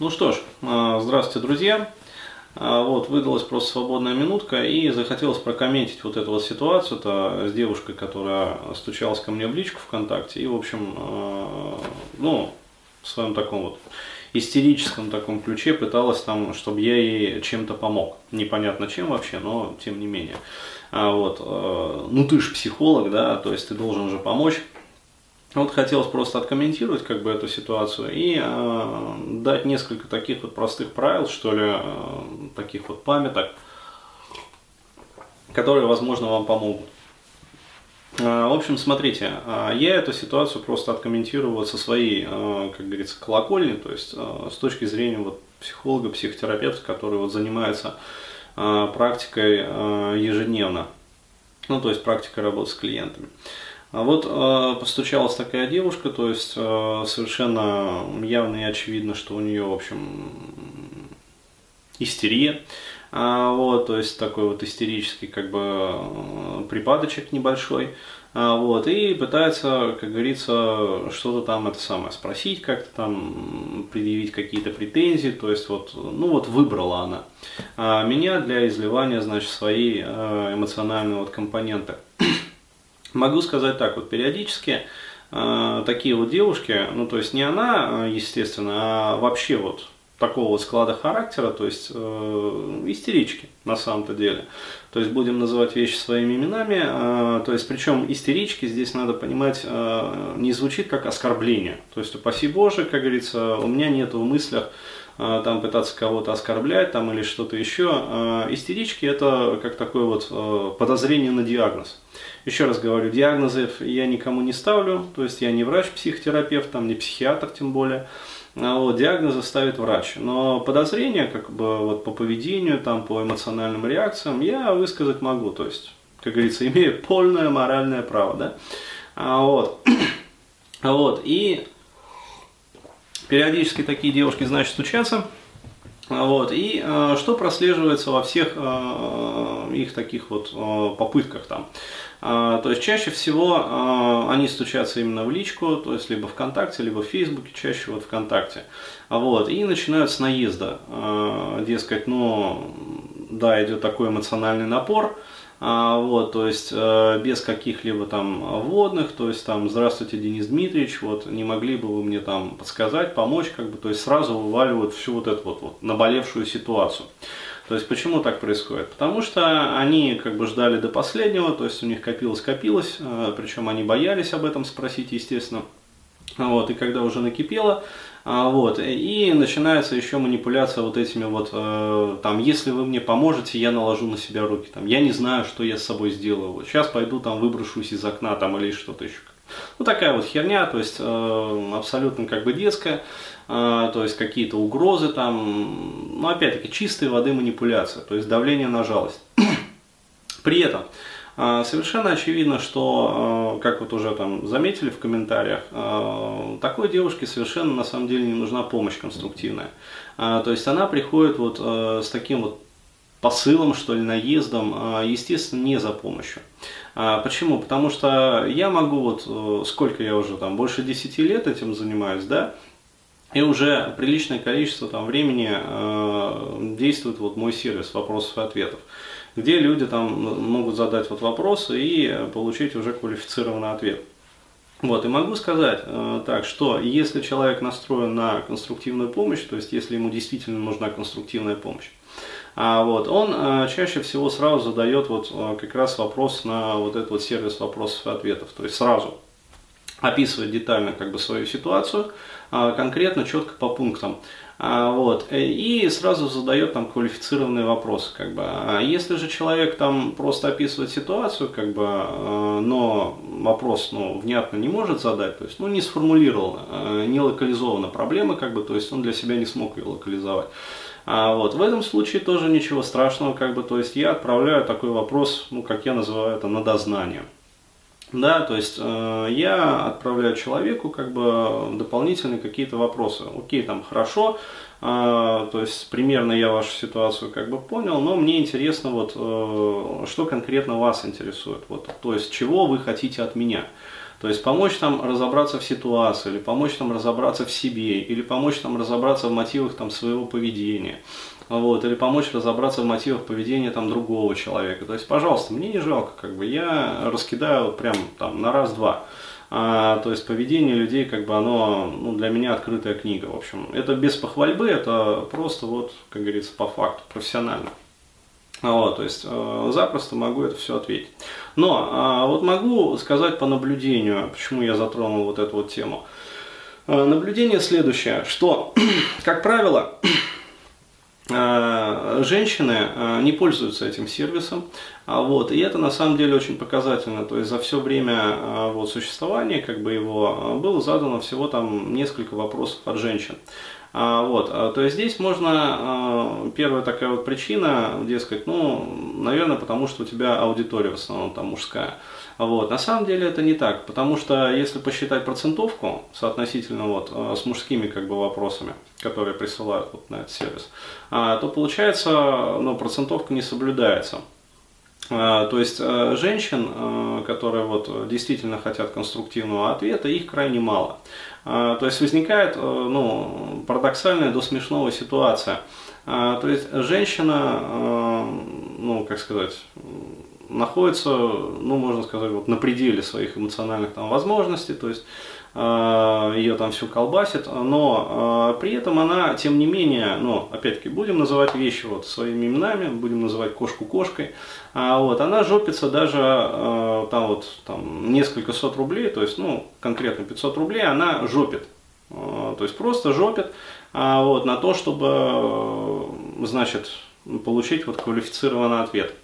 Ну что ж, а, здравствуйте, друзья. А, вот, выдалась просто свободная минутка и захотелось прокомментить вот эту вот ситуацию-то с девушкой, которая стучалась ко мне в личку ВКонтакте и, в общем, а, ну, в своем таком вот истерическом таком ключе пыталась там, чтобы я ей чем-то помог. Непонятно чем вообще, но тем не менее. А вот, ну ты же психолог, да, то есть ты должен же помочь. Вот хотелось просто откомментировать как бы эту ситуацию и э, дать несколько таких вот простых правил, что ли, э, таких вот памяток, которые, возможно, вам помогут. Э, в общем, смотрите, э, я эту ситуацию просто откомментирую со своей, э, как говорится, колокольни, то есть э, с точки зрения вот психолога, психотерапевта, который вот занимается э, практикой э, ежедневно, ну, то есть практикой работы с клиентами. А вот э, постучалась такая девушка, то есть э, совершенно явно и очевидно, что у нее, в общем, истерия. А, вот, то есть такой вот истерический как бы э, припадочек небольшой. А, вот, и пытается, как говорится, что-то там это самое спросить, как-то там предъявить какие-то претензии, то есть вот, ну вот выбрала она а, меня для изливания, значит, своей э, эмоциональной вот компоненты. Могу сказать так, вот периодически э, такие вот девушки, ну то есть не она, естественно, а вообще вот такого склада характера, то есть э, истерички на самом-то деле. То есть будем называть вещи своими именами. Э, то есть причем истерички здесь надо понимать э, не звучит как оскорбление. То есть упаси Боже, как говорится, у меня нет в мыслях э, там пытаться кого-то оскорблять там или что-то еще. Э, истерички это как такое вот э, подозрение на диагноз. Еще раз говорю, диагнозов я никому не ставлю, то есть я не врач-психотерапевт, там не психиатр тем более. А вот, диагнозы ставит врач. Но подозрения как бы вот по поведению, там, по эмоциональным реакциям я высказать могу. То есть, как говорится, имею полное моральное право. Да? А, вот. А вот. И периодически такие девушки, значит, стучатся. Вот. И э, что прослеживается во всех э, их таких вот э, попытках там. А, то есть чаще всего а, они стучатся именно в личку, то есть либо ВКонтакте, либо в Фейсбуке, чаще вот ВКонтакте. Вот, и начинают с наезда. А, дескать, ну, да, идет такой эмоциональный напор, вот, то есть без каких-либо там вводных, то есть там, здравствуйте, Денис Дмитриевич, вот, не могли бы вы мне там подсказать, помочь, как бы, то есть сразу вываливают всю вот эту вот, вот наболевшую ситуацию. То есть почему так происходит? Потому что они как бы ждали до последнего, то есть у них копилось-копилось, э, причем они боялись об этом спросить, естественно. Вот, и когда уже накипело, а, вот, и начинается еще манипуляция вот этими вот, э, там, если вы мне поможете, я наложу на себя руки, там, я не знаю, что я с собой сделаю, вот, сейчас пойду там выброшусь из окна, там, или что-то еще. Ну, такая вот херня, то есть э, абсолютно как бы детская, э, то есть какие-то угрозы там, ну, опять-таки, чистой воды манипуляция, то есть давление на жалость. При этом совершенно очевидно, что, э, как вот уже там заметили в комментариях, э, такой девушке совершенно на самом деле не нужна помощь конструктивная. То есть она приходит вот с таким вот посылом, что ли, наездом, а, естественно, не за помощью. А, почему? Потому что я могу, вот э, сколько я уже там, больше 10 лет этим занимаюсь, да, и уже приличное количество там времени действует вот мой сервис вопросов и ответов, где люди там могут задать вот вопросы и получить уже квалифицированный ответ. Вот, и могу сказать э, так, что если человек настроен на конструктивную помощь, то есть если ему действительно нужна конструктивная помощь, а, вот, он а, чаще всего сразу задает вот а, как раз вопрос на вот этот вот сервис вопросов и ответов, то есть сразу описывает детально как бы свою ситуацию, конкретно, четко по пунктам. Вот, э, и сразу задает там квалифицированные вопросы. Как бы. А если же человек там просто описывает ситуацию, как бы, но вопрос ну, внятно не может задать, то есть ну, не сформулировал, не локализована проблема, как бы, то есть он для себя не смог ее локализовать. А вот в этом случае тоже ничего страшного, как бы, то есть я отправляю такой вопрос, ну, как я называю это, на дознание. Да, то есть э, я отправляю человеку как бы дополнительные какие-то вопросы. Окей, там хорошо, э, то есть примерно я вашу ситуацию как бы понял, но мне интересно вот, э, что конкретно вас интересует, вот, то есть чего вы хотите от меня. То есть помочь там разобраться в ситуации, или помочь там разобраться в себе, или помочь там разобраться в мотивах там своего поведения вот, или помочь разобраться в мотивах поведения там другого человека. То есть, пожалуйста, мне не жалко, как бы я раскидаю прям там на раз-два. А, то есть поведение людей, как бы оно ну, для меня открытая книга. В общем, это без похвальбы, это просто вот, как говорится, по факту, профессионально. Вот, то есть э, запросто могу это все ответить. Но э, вот могу сказать по наблюдению, почему я затронул вот эту вот тему. Э, наблюдение следующее, что, как правило, Э, женщины э, не пользуются этим сервисом, а вот, и это на самом деле очень показательно, то есть за все время э, вот, существования как бы его было задано всего там несколько вопросов от женщин. А, вот, то есть здесь можно, первая такая вот причина, дескать, ну, наверное, потому что у тебя аудитория в основном там мужская. Вот. На самом деле это не так, потому что если посчитать процентовку соотносительно вот, с мужскими как бы, вопросами, которые присылают вот на этот сервис, а, то получается, ну, процентовка не соблюдается. А, то есть э, женщин, э, которые вот действительно хотят конструктивного ответа, их крайне мало. То есть возникает ну, парадоксальная до смешного ситуация. То есть женщина, ну как сказать, находится, ну, можно сказать, вот на пределе своих эмоциональных там возможностей, то есть э, ее там всю колбасит, но э, при этом она, тем не менее, ну, опять-таки, будем называть вещи вот своими именами, будем называть кошку кошкой, а вот она жопится даже э, там вот там несколько сот рублей, то есть, ну, конкретно 500 рублей она жопит, то есть просто жопит вот, на то, чтобы, значит, получить вот квалифицированный ответ.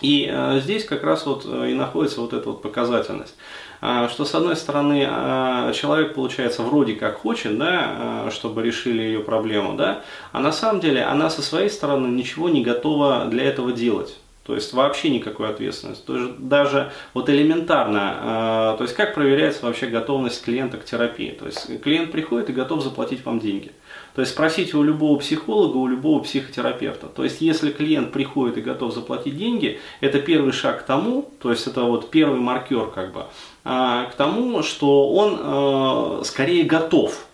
И э, здесь как раз вот э, и находится вот эта вот показательность, а, что с одной стороны э, человек, получается, вроде как хочет, да, чтобы решили ее проблему, да, а на самом деле она со своей стороны ничего не готова для этого делать. То есть вообще никакой ответственности. То есть даже вот элементарно, то есть как проверяется вообще готовность клиента к терапии. То есть клиент приходит и готов заплатить вам деньги. То есть спросите у любого психолога, у любого психотерапевта. То есть если клиент приходит и готов заплатить деньги, это первый шаг к тому, то есть это вот первый маркер как бы, а, к тому, что он э, скорее готов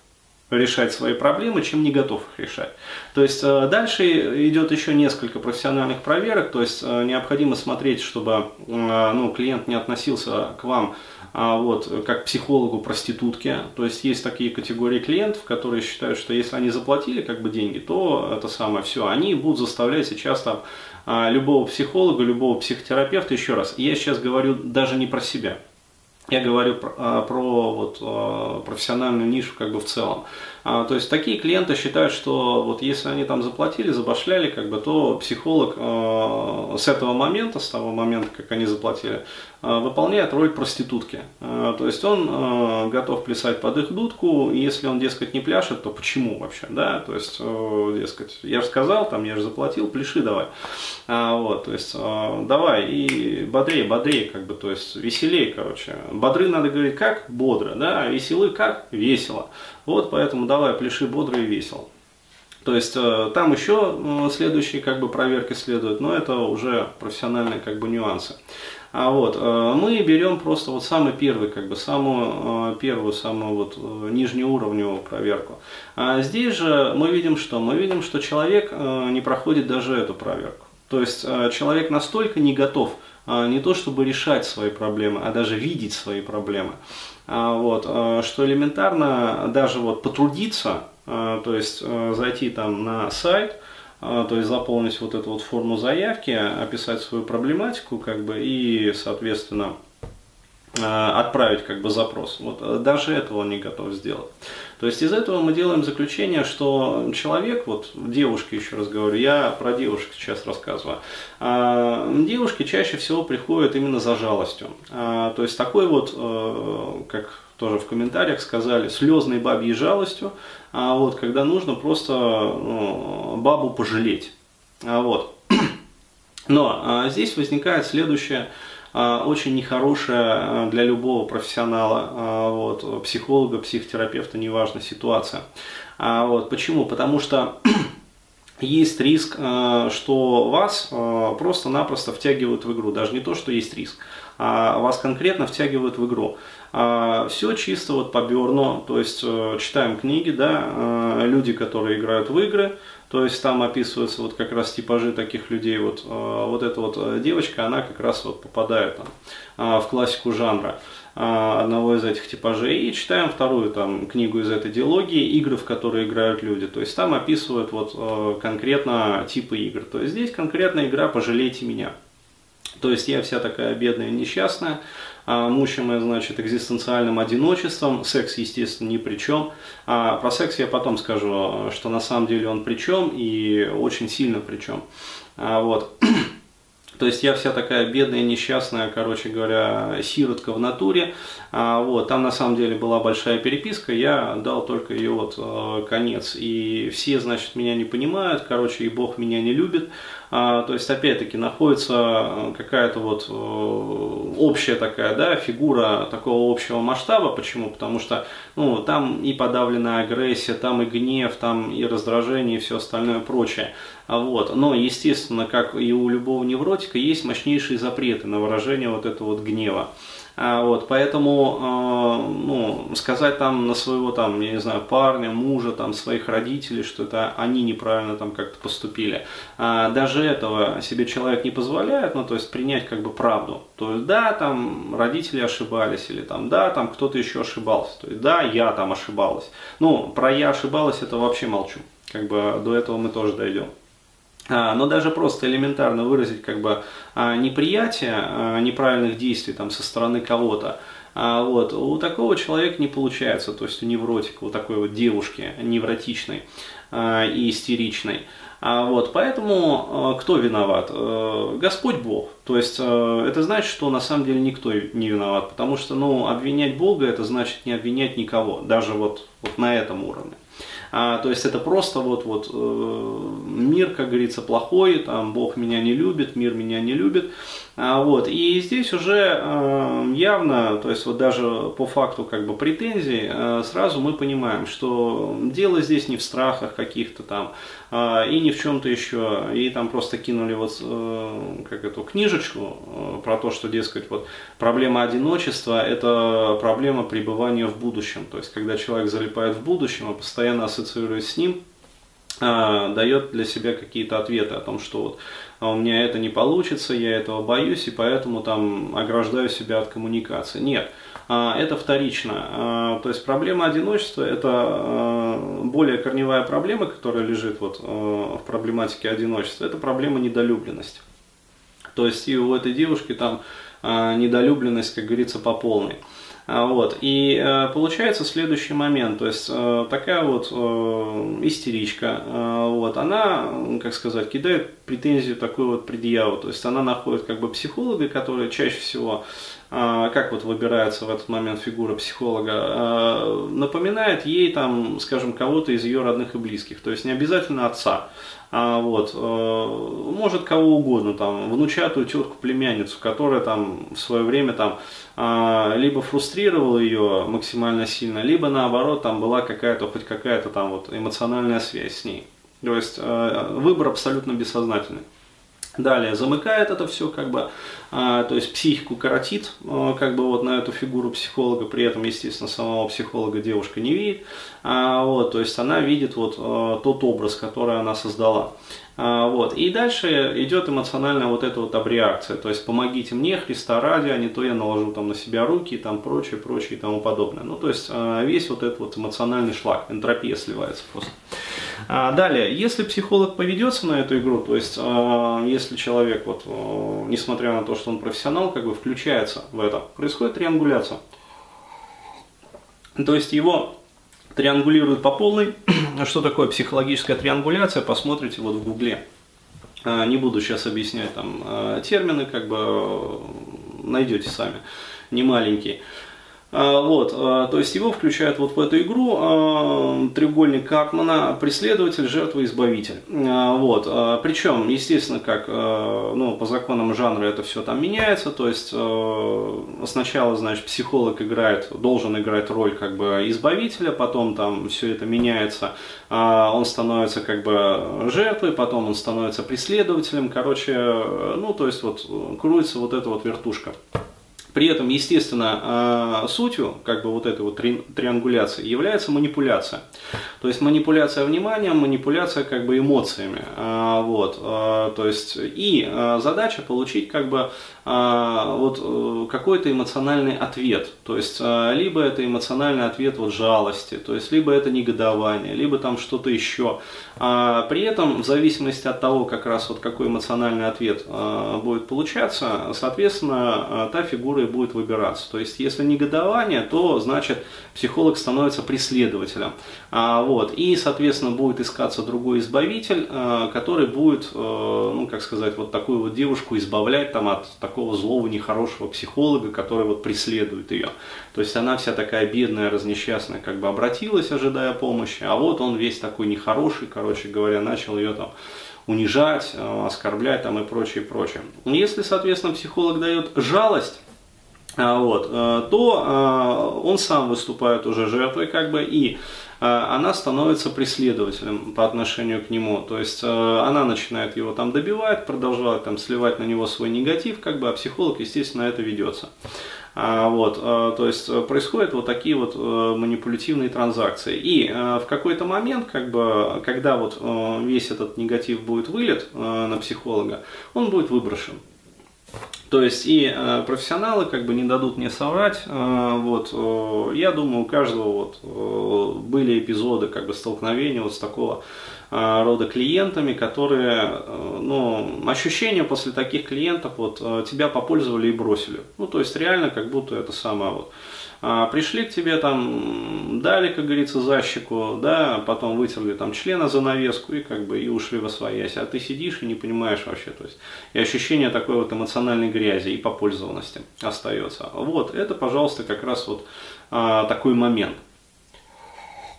решать свои проблемы, чем не готов их решать. То есть э, дальше идет еще несколько профессиональных проверок, то есть э, необходимо смотреть, чтобы ну, клиент не относился к вам а вот, как психологу проститутки. То есть есть такие категории клиентов, которые считают, что если они заплатили как бы деньги, то это самое все, они будут заставлять сейчас там а, любого психолога, любого психотерапевта, еще раз, я сейчас говорю даже не про себя, я говорю про, а, про вот, профессиональную нишу как бы в целом. А, то есть такие клиенты считают, что вот если они там заплатили, забашляли, как бы, то психолог э, с этого момента, с того момента, как они заплатили, выполняет роль проститутки. Э, то есть он э, готов плясать под их дудку, и если он, дескать, не пляшет, то почему вообще, да, то есть, э, дескать, я же сказал, там, я же заплатил, пляши давай. А, вот, то есть, э, давай, и бодрее, бодрее, как бы, то есть, веселее, короче. Бодры надо говорить как? Бодро, да, а веселы как? Весело. Вот, поэтому давай, пляши бодро и весело. То есть э, там еще э, следующие как бы проверки следуют, но это уже профессиональные как бы нюансы. А вот э, мы берем просто вот самый первый, как бы самую первую, самую вот нижнеуровневую проверку. А здесь же мы видим что? Мы видим, что человек не проходит даже эту проверку. То есть человек настолько не готов не то чтобы решать свои проблемы, а даже видеть свои проблемы. А, вот, что элементарно даже вот потрудиться, то есть зайти там на сайт, то есть заполнить вот эту вот форму заявки, описать свою проблематику, как бы, и, соответственно, отправить как бы запрос. Вот даже этого он не готов сделать. То есть из этого мы делаем заключение, что человек, вот девушки, еще раз говорю, я про девушек сейчас рассказываю, а, девушки чаще всего приходят именно за жалостью. А, то есть такой вот, э, как тоже в комментариях сказали, слезной бабьей жалостью, а вот когда нужно просто ну, бабу пожалеть. А вот. Но а, здесь возникает следующее а, очень нехорошая а, для любого профессионала, а, вот, психолога, психотерапевта, неважно ситуация. Вот, почему? Потому что есть риск, что вас просто-напросто втягивают в игру. Даже не то, что есть риск, а вас конкретно втягивают в игру. А, все чисто вот по Берну, то есть э, читаем книги, да, э, люди, которые играют в игры, то есть там описываются вот как раз типажи таких людей. Вот, э, вот эта вот девочка, она как раз вот попадает там, в классику жанра одного из этих типажей. И читаем вторую там книгу из этой диалогии, игры, в которые играют люди. То есть там описывают вот конкретно типы игр. То есть здесь конкретная игра «Пожалейте меня». То есть я вся такая бедная несчастная, а, мучимая, значит, экзистенциальным одиночеством. Секс, естественно, ни при чем. А про секс я потом скажу, что на самом деле он при чем и очень сильно при чем. А, вот. То есть я вся такая бедная, несчастная, короче говоря, сиротка в натуре. А, вот, там на самом деле была большая переписка, я дал только ее вот э, конец. И все, значит, меня не понимают, короче, и Бог меня не любит. А, то есть, опять-таки, находится какая-то вот э, общая такая, да, фигура такого общего масштаба. Почему? Потому что, ну, там и подавленная агрессия, там и гнев, там и раздражение, и все остальное прочее. А вот. Но, естественно, как и у любого невротика, есть мощнейшие запреты на выражение вот этого вот гнева. А, вот, поэтому, э, ну, сказать там на своего, там, я не знаю, парня, мужа, там, своих родителей, что это они неправильно там как-то поступили, а, даже этого себе человек не позволяет, ну, то есть принять как бы правду. То есть, да, там, родители ошибались, или там, да, там, кто-то еще ошибался, то есть, да, я там ошибалась. Ну, про я ошибалась, это вообще молчу. Как бы до этого мы тоже дойдем. А, но даже просто элементарно выразить как бы а, неприятие а, неправильных действий там, со стороны кого-то, вот, у такого человека не получается, то есть у невротика, у такой вот девушки невротичной и истеричной. Вот, поэтому кто виноват? Э, Господь Бог. То есть э, это значит, что на самом деле никто не виноват, потому что ну, обвинять Бога это значит не обвинять никого, даже вот, вот на этом уровне. А, то есть это просто вот, вот э, мир, как говорится, плохой, там Бог меня не любит, мир меня не любит. А, вот. И здесь уже э, явно, то есть вот даже по факту как бы претензий, э, сразу мы понимаем, что дело здесь не в страхах каких-то там, э, и ни в чем-то еще. И там просто кинули вот как эту книжечку про то, что, дескать, вот проблема одиночества – это проблема пребывания в будущем. То есть когда человек залипает в будущем, а постоянно ассоциируясь с ним, дает для себя какие-то ответы о том, что вот а у меня это не получится, я этого боюсь, и поэтому там ограждаю себя от коммуникации. Нет, а, это вторично. А, то есть проблема одиночества – это более корневая проблема, которая лежит вот в проблематике одиночества, это проблема недолюбленности. То есть и у этой девушки там недолюбленность, как говорится, по полной. А, вот. И э, получается следующий момент, то есть э, такая вот э, истеричка, вот, она, как сказать, кидает претензию такую вот предъяву, то есть она находит как бы психолога, который чаще всего как вот выбирается в этот момент фигура психолога, напоминает ей там, скажем, кого-то из ее родных и близких, то есть не обязательно отца, а вот, может кого угодно, там, внучатую тетку, племянницу, которая там в свое время там а, либо фрустрировал ее максимально сильно, либо наоборот там была какая-то, хоть какая-то там вот эмоциональная связь с ней. То есть э, выбор абсолютно бессознательный. Далее замыкает это все, как бы, а, то есть психику коротит, а, как бы вот на эту фигуру психолога, при этом, естественно, самого психолога девушка не видит, а, вот, то есть она видит вот а, тот образ, который она создала. А, вот. И дальше идет эмоциональная вот эта вот обреакция, то есть помогите мне, Христа ради, а не то я наложу там на себя руки и там прочее, прочее и тому подобное. Ну, то есть а, весь вот этот вот эмоциональный шлак, энтропия сливается просто. А, далее, если психолог поведется на эту игру, то есть если человек, вот, несмотря на то, что он профессионал, как бы включается в это, происходит триангуляция. То есть его триангулируют по полной. Что такое психологическая триангуляция, посмотрите вот в гугле. А, не буду сейчас объяснять там а, термины, как бы найдете сами, не маленькие. А, вот, а, то есть его включают вот в эту игру а, треугольник Карпмана, преследователь, жертва, избавитель. Вот, причем, естественно, как ну, по законам жанра это все там меняется, то есть сначала, значит, психолог играет, должен играть роль как бы избавителя, потом там все это меняется, он становится как бы жертвой, потом он становится преследователем, короче, ну, то есть вот крутится вот эта вот вертушка. При этом, естественно, а, сутью как бы вот этой вот триангуляции является манипуляция. То есть манипуляция вниманием, манипуляция как бы эмоциями. А, вот, а, то есть и задача получить как бы вот э, какой-то эмоциональный ответ. То есть либо это эмоциональный ответ вот жалости, то есть либо это негодование, либо там что-то еще. При этом в зависимости от того, как раз вот какой эмоциональный ответ будет получаться, соответственно, та фигура будет выбираться. То есть, если негодование, то значит психолог становится преследователем. А, вот, и, соответственно, будет искаться другой избавитель, а, который будет, а, ну, как сказать, вот такую вот девушку избавлять там, от такого злого, нехорошего психолога, который вот преследует ее. То есть, она вся такая бедная, разнесчастная, как бы обратилась, ожидая помощи, а вот он весь такой нехороший, короче говоря, начал ее там унижать, оскорблять там и прочее, прочее. Если, соответственно, психолог дает жалость, вот, э, то э, он сам выступает уже жертвой, как бы, и э, она становится преследователем по отношению к нему. То есть она начинает его там добивать, продолжает там сливать на него свой негатив, как бы, а психолог, естественно, это ведется. А, вот, то есть происходят вот такие вот манипулятивные транзакции. И в какой-то момент, как бы, когда вот весь этот негатив будет вылет на психолога, он будет выброшен. То есть и э, профессионалы как бы не дадут мне соврать. Э, вот, э, я думаю, у каждого вот, э, были эпизоды как бы столкновения вот с такого э, рода клиентами, которые, э, ну, ощущения после таких клиентов, вот, э, тебя попользовали и бросили. Ну, то есть реально как будто это самое вот пришли к тебе там, дали, как говорится, защику, да, потом вытерли там члена за навеску и как бы и ушли во своясь, а ты сидишь и не понимаешь вообще, то есть и ощущение такой вот эмоциональной грязи и попользованности остается. Вот, это, пожалуйста, как раз вот а, такой момент.